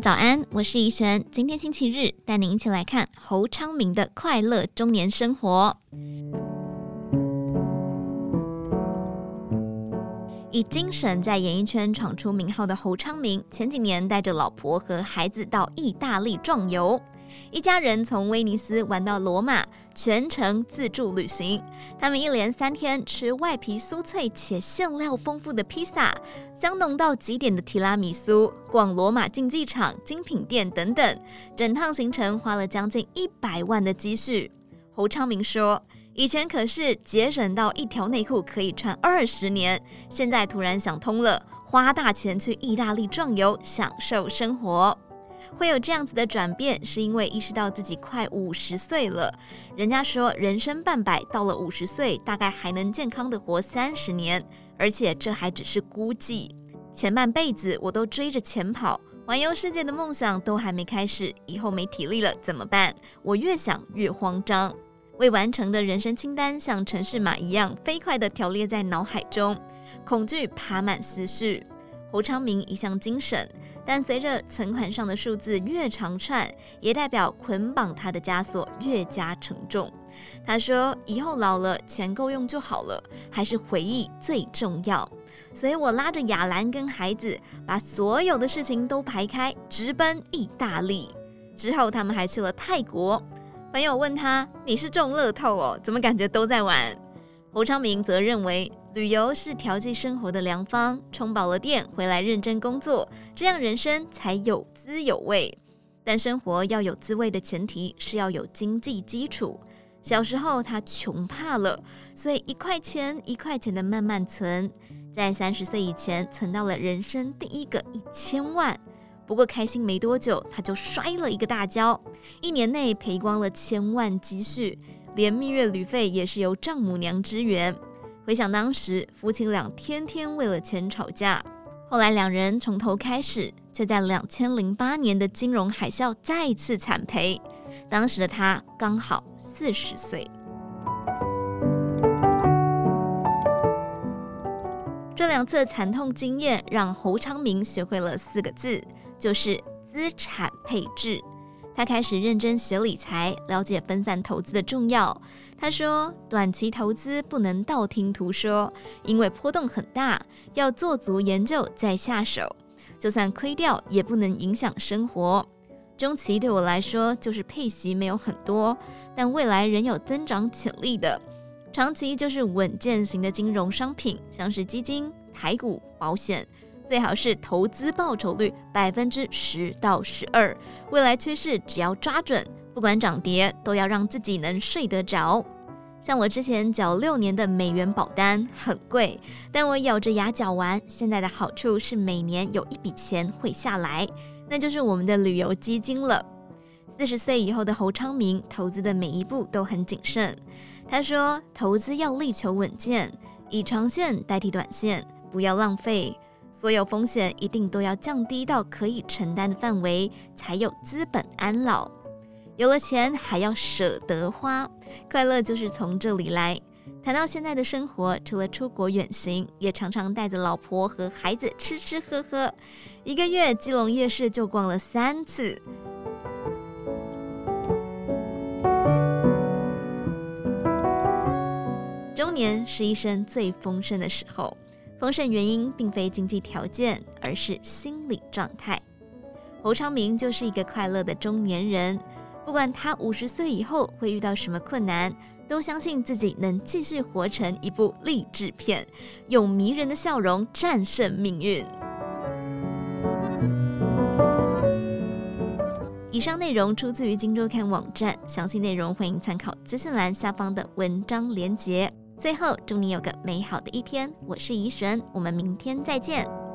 早安，我是怡璇。今天星期日，带您一起来看侯昌明的快乐中年生活。以精神在演艺圈闯出名号的侯昌明，前几年带着老婆和孩子到意大利壮游。一家人从威尼斯玩到罗马，全程自助旅行。他们一连三天吃外皮酥脆且馅料丰富的披萨，香浓到极点的提拉米苏，逛罗马竞技场、精品店等等。整趟行程花了将近一百万的积蓄。侯昌明说：“以前可是节省到一条内裤可以穿二十年，现在突然想通了，花大钱去意大利壮游，享受生活。”会有这样子的转变，是因为意识到自己快五十岁了。人家说人生半百，到了五十岁，大概还能健康的活三十年，而且这还只是估计。前半辈子我都追着钱跑，环游世界的梦想都还没开始，以后没体力了怎么办？我越想越慌张，未完成的人生清单像程式码一样飞快地条列在脑海中，恐惧爬满思绪。侯昌明一向精神。但随着存款上的数字越长串，也代表捆绑他的枷锁越加沉重。他说：“以后老了，钱够用就好了，还是回忆最重要。”所以，我拉着亚兰跟孩子，把所有的事情都排开，直奔意大利。之后，他们还去了泰国。朋友问他：“你是中乐透哦？怎么感觉都在玩？”侯昌明则认为。旅游是调剂生活的良方，充饱了电，回来认真工作，这样人生才有滋有味。但生活要有滋味的前提是要有经济基础。小时候他穷怕了，所以一块钱一块钱的慢慢存，在三十岁以前存到了人生第一个一千万。不过开心没多久，他就摔了一个大跤，一年内赔光了千万积蓄，连蜜月旅费也是由丈母娘支援。回想当时，夫妻俩天天为了钱吵架。后来两人从头开始，却在两千零八年的金融海啸再次惨赔。当时的他刚好四十岁。这两次惨痛经验让侯昌明学会了四个字，就是资产配置。他开始认真学理财，了解分散投资的重要。他说，短期投资不能道听途说，因为波动很大，要做足研究再下手。就算亏掉，也不能影响生活。中期对我来说，就是配息没有很多，但未来仍有增长潜力的。长期就是稳健型的金融商品，像是基金、台股、保险。最好是投资报酬率百分之十到十二，未来趋势只要抓准，不管涨跌都要让自己能睡得着。像我之前缴六年的美元保单很贵，但我咬着牙缴完。现在的好处是每年有一笔钱会下来，那就是我们的旅游基金了。四十岁以后的侯昌明投资的每一步都很谨慎。他说，投资要力求稳健，以长线代替短线，不要浪费。所有风险一定都要降低到可以承担的范围，才有资本安老。有了钱还要舍得花，快乐就是从这里来。谈到现在的生活，除了出国远行，也常常带着老婆和孩子吃吃喝喝。一个月基隆夜市就逛了三次。中年是一生最丰盛的时候。丰盛原因并非经济条件，而是心理状态。侯昌明就是一个快乐的中年人，不管他五十岁以后会遇到什么困难，都相信自己能继续活成一部励志片，用迷人的笑容战胜命运。以上内容出自于《今周刊》网站，详细内容欢迎参考资讯栏下方的文章连结。最后，祝你有个美好的一天。我是怡璇，我们明天再见。